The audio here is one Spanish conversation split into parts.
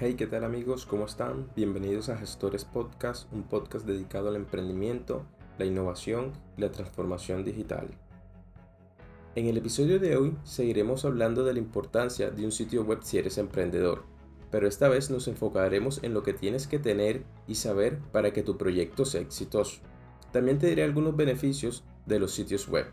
Hey, ¿qué tal amigos? ¿Cómo están? Bienvenidos a Gestores Podcast, un podcast dedicado al emprendimiento, la innovación y la transformación digital. En el episodio de hoy seguiremos hablando de la importancia de un sitio web si eres emprendedor, pero esta vez nos enfocaremos en lo que tienes que tener y saber para que tu proyecto sea exitoso. También te diré algunos beneficios de los sitios web.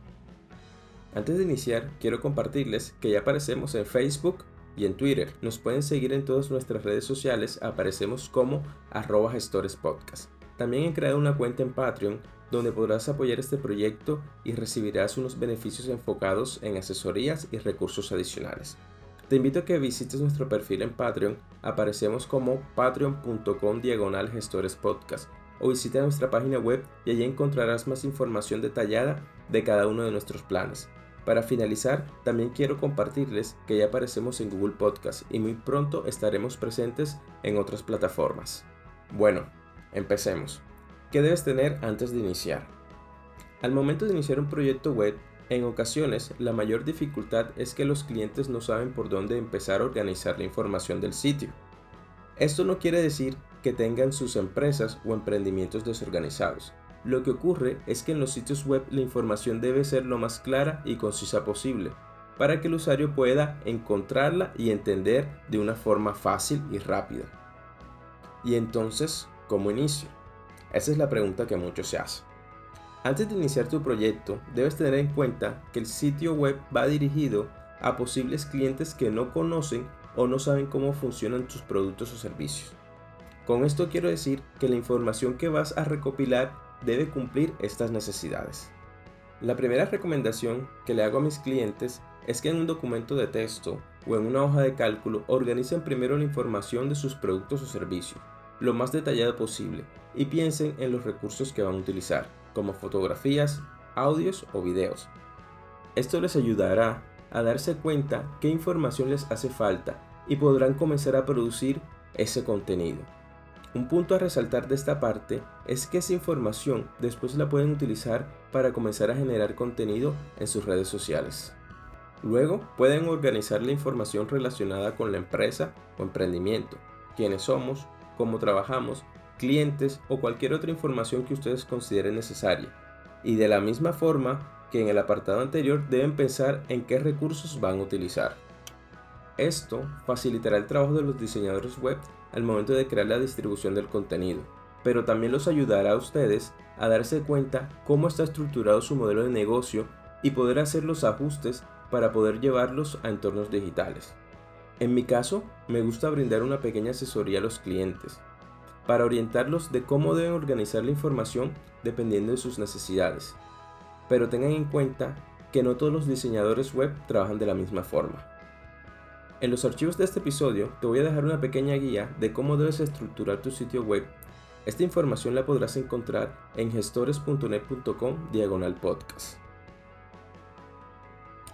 Antes de iniciar, quiero compartirles que ya aparecemos en Facebook, y en Twitter. Nos pueden seguir en todas nuestras redes sociales, aparecemos como arroba gestores podcast. También he creado una cuenta en Patreon donde podrás apoyar este proyecto y recibirás unos beneficios enfocados en asesorías y recursos adicionales. Te invito a que visites nuestro perfil en Patreon, aparecemos como patreon.com diagonal gestores podcast o visita nuestra página web y allí encontrarás más información detallada de cada uno de nuestros planes. Para finalizar, también quiero compartirles que ya aparecemos en Google Podcast y muy pronto estaremos presentes en otras plataformas. Bueno, empecemos. ¿Qué debes tener antes de iniciar? Al momento de iniciar un proyecto web, en ocasiones la mayor dificultad es que los clientes no saben por dónde empezar a organizar la información del sitio. Esto no quiere decir que tengan sus empresas o emprendimientos desorganizados, lo que ocurre es que en los sitios web la información debe ser lo más clara y concisa posible, para que el usuario pueda encontrarla y entender de una forma fácil y rápida. Y entonces, ¿cómo inicio? Esa es la pregunta que muchos se hacen. Antes de iniciar tu proyecto, debes tener en cuenta que el sitio web va dirigido a posibles clientes que no conocen o no saben cómo funcionan tus productos o servicios. Con esto quiero decir que la información que vas a recopilar debe cumplir estas necesidades. La primera recomendación que le hago a mis clientes es que en un documento de texto o en una hoja de cálculo organicen primero la información de sus productos o servicios, lo más detallado posible, y piensen en los recursos que van a utilizar, como fotografías, audios o videos. Esto les ayudará a darse cuenta qué información les hace falta y podrán comenzar a producir ese contenido. Un punto a resaltar de esta parte es que esa información después la pueden utilizar para comenzar a generar contenido en sus redes sociales. Luego pueden organizar la información relacionada con la empresa o emprendimiento, quiénes somos, cómo trabajamos, clientes o cualquier otra información que ustedes consideren necesaria. Y de la misma forma que en el apartado anterior deben pensar en qué recursos van a utilizar. Esto facilitará el trabajo de los diseñadores web al momento de crear la distribución del contenido, pero también los ayudará a ustedes a darse cuenta cómo está estructurado su modelo de negocio y poder hacer los ajustes para poder llevarlos a entornos digitales. En mi caso, me gusta brindar una pequeña asesoría a los clientes, para orientarlos de cómo deben organizar la información dependiendo de sus necesidades. Pero tengan en cuenta que no todos los diseñadores web trabajan de la misma forma. En los archivos de este episodio te voy a dejar una pequeña guía de cómo debes estructurar tu sitio web. Esta información la podrás encontrar en gestores.net.com diagonal podcast.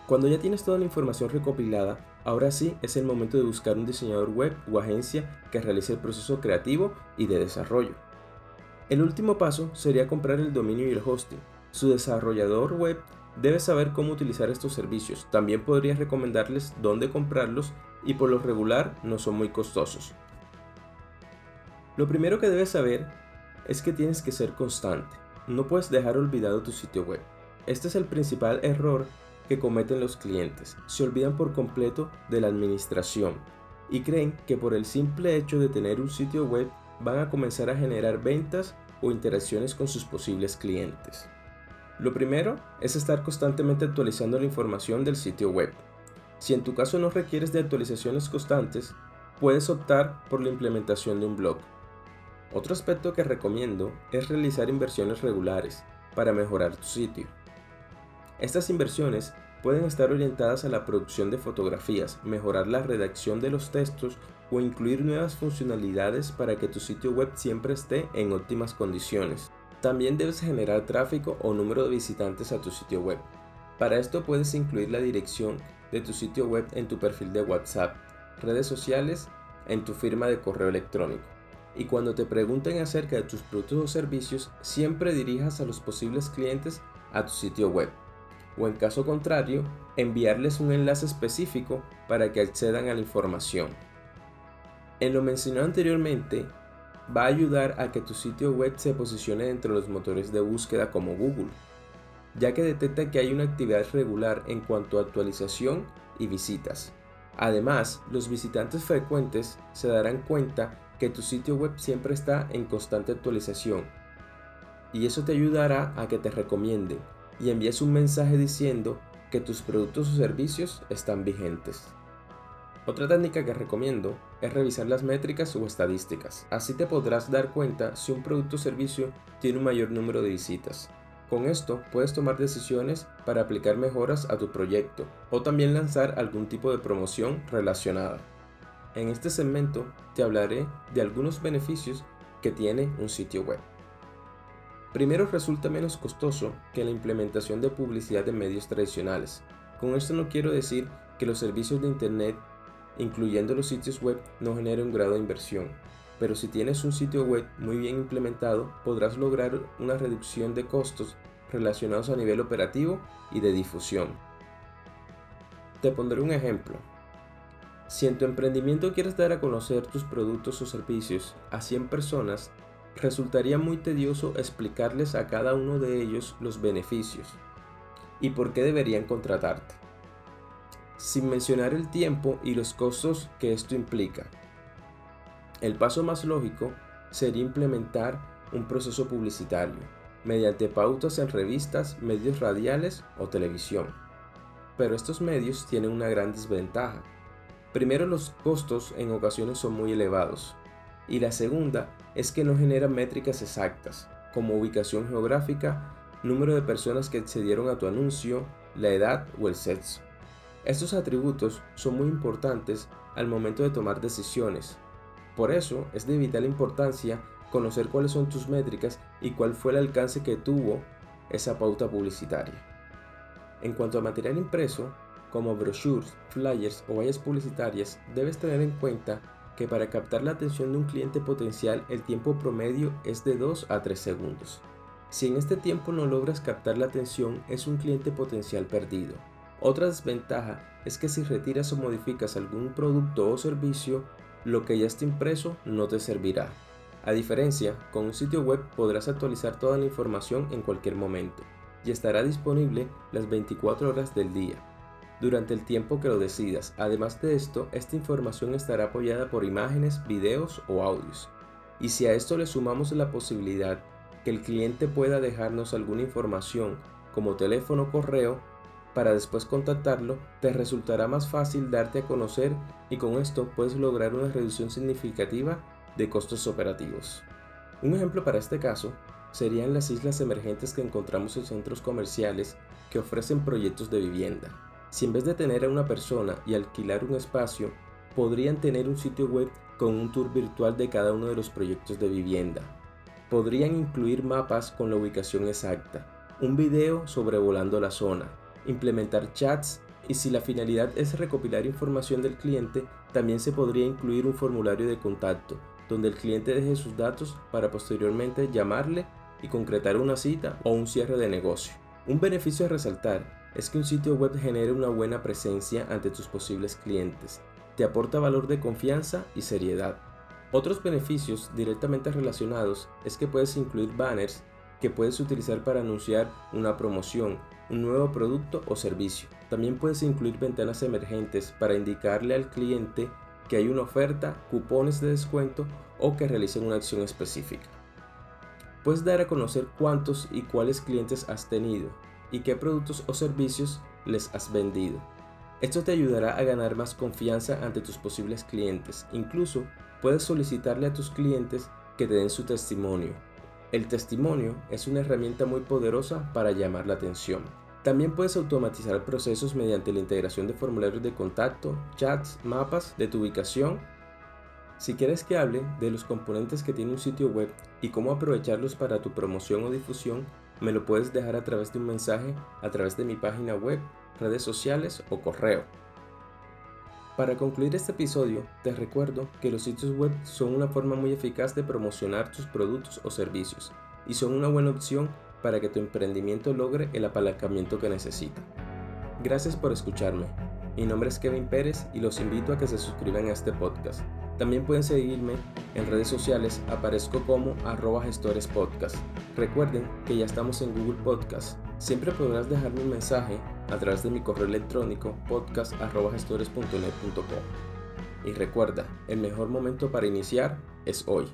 Cuando ya tienes toda la información recopilada, ahora sí es el momento de buscar un diseñador web o agencia que realice el proceso creativo y de desarrollo. El último paso sería comprar el dominio y el hosting. Su desarrollador web Debes saber cómo utilizar estos servicios. También podrías recomendarles dónde comprarlos y por lo regular no son muy costosos. Lo primero que debes saber es que tienes que ser constante. No puedes dejar olvidado tu sitio web. Este es el principal error que cometen los clientes. Se olvidan por completo de la administración y creen que por el simple hecho de tener un sitio web van a comenzar a generar ventas o interacciones con sus posibles clientes. Lo primero es estar constantemente actualizando la información del sitio web. Si en tu caso no requieres de actualizaciones constantes, puedes optar por la implementación de un blog. Otro aspecto que recomiendo es realizar inversiones regulares para mejorar tu sitio. Estas inversiones pueden estar orientadas a la producción de fotografías, mejorar la redacción de los textos o incluir nuevas funcionalidades para que tu sitio web siempre esté en óptimas condiciones. También debes generar tráfico o número de visitantes a tu sitio web. Para esto puedes incluir la dirección de tu sitio web en tu perfil de WhatsApp, redes sociales, en tu firma de correo electrónico. Y cuando te pregunten acerca de tus productos o servicios, siempre dirijas a los posibles clientes a tu sitio web. O en caso contrario, enviarles un enlace específico para que accedan a la información. En lo mencionado anteriormente, va a ayudar a que tu sitio web se posicione entre los motores de búsqueda como Google, ya que detecta que hay una actividad regular en cuanto a actualización y visitas. Además, los visitantes frecuentes se darán cuenta que tu sitio web siempre está en constante actualización y eso te ayudará a que te recomienden y envíes un mensaje diciendo que tus productos o servicios están vigentes. Otra técnica que recomiendo es revisar las métricas o estadísticas. Así te podrás dar cuenta si un producto o servicio tiene un mayor número de visitas. Con esto puedes tomar decisiones para aplicar mejoras a tu proyecto o también lanzar algún tipo de promoción relacionada. En este segmento te hablaré de algunos beneficios que tiene un sitio web. Primero resulta menos costoso que la implementación de publicidad en medios tradicionales. Con esto no quiero decir que los servicios de Internet, incluyendo los sitios web, no generen un grado de inversión, pero si tienes un sitio web muy bien implementado, podrás lograr una reducción de costos relacionados a nivel operativo y de difusión. Te pondré un ejemplo. Si en tu emprendimiento quieres dar a conocer tus productos o servicios a 100 personas, resultaría muy tedioso explicarles a cada uno de ellos los beneficios y por qué deberían contratarte, sin mencionar el tiempo y los costos que esto implica. El paso más lógico sería implementar un proceso publicitario, mediante pautas en revistas, medios radiales o televisión. Pero estos medios tienen una gran desventaja. Primero los costos en ocasiones son muy elevados, y la segunda es que no genera métricas exactas, como ubicación geográfica, número de personas que accedieron a tu anuncio, la edad o el sexo. Estos atributos son muy importantes al momento de tomar decisiones. Por eso es de vital importancia conocer cuáles son tus métricas y cuál fue el alcance que tuvo esa pauta publicitaria. En cuanto a material impreso, como brochures, flyers o vallas publicitarias, debes tener en cuenta que para captar la atención de un cliente potencial el tiempo promedio es de 2 a 3 segundos. Si en este tiempo no logras captar la atención es un cliente potencial perdido. Otra desventaja es que si retiras o modificas algún producto o servicio, lo que ya está impreso no te servirá. A diferencia, con un sitio web podrás actualizar toda la información en cualquier momento y estará disponible las 24 horas del día durante el tiempo que lo decidas. Además de esto, esta información estará apoyada por imágenes, videos o audios. Y si a esto le sumamos la posibilidad que el cliente pueda dejarnos alguna información como teléfono o correo para después contactarlo, te resultará más fácil darte a conocer y con esto puedes lograr una reducción significativa de costos operativos. Un ejemplo para este caso serían las islas emergentes que encontramos en centros comerciales que ofrecen proyectos de vivienda. Si en vez de tener a una persona y alquilar un espacio, podrían tener un sitio web con un tour virtual de cada uno de los proyectos de vivienda. Podrían incluir mapas con la ubicación exacta, un video sobrevolando la zona, implementar chats y si la finalidad es recopilar información del cliente, también se podría incluir un formulario de contacto, donde el cliente deje sus datos para posteriormente llamarle y concretar una cita o un cierre de negocio. Un beneficio a resaltar es que un sitio web genere una buena presencia ante tus posibles clientes, te aporta valor de confianza y seriedad. Otros beneficios directamente relacionados es que puedes incluir banners que puedes utilizar para anunciar una promoción, un nuevo producto o servicio. También puedes incluir ventanas emergentes para indicarle al cliente que hay una oferta, cupones de descuento o que realicen una acción específica. Puedes dar a conocer cuántos y cuáles clientes has tenido, y qué productos o servicios les has vendido. Esto te ayudará a ganar más confianza ante tus posibles clientes. Incluso puedes solicitarle a tus clientes que te den su testimonio. El testimonio es una herramienta muy poderosa para llamar la atención. También puedes automatizar procesos mediante la integración de formularios de contacto, chats, mapas de tu ubicación. Si quieres que hable de los componentes que tiene un sitio web y cómo aprovecharlos para tu promoción o difusión, me lo puedes dejar a través de un mensaje, a través de mi página web, redes sociales o correo. Para concluir este episodio, te recuerdo que los sitios web son una forma muy eficaz de promocionar tus productos o servicios y son una buena opción para que tu emprendimiento logre el apalancamiento que necesita. Gracias por escucharme. Mi nombre es Kevin Pérez y los invito a que se suscriban a este podcast También pueden seguirme en redes sociales, aparezco como arroba gestores podcast. Recuerden que ya estamos en Google Podcast. Siempre podrás dejarme un mensaje a través de mi correo electrónico podcast.gestores.net.com. Y recuerda, el mejor momento para iniciar es hoy.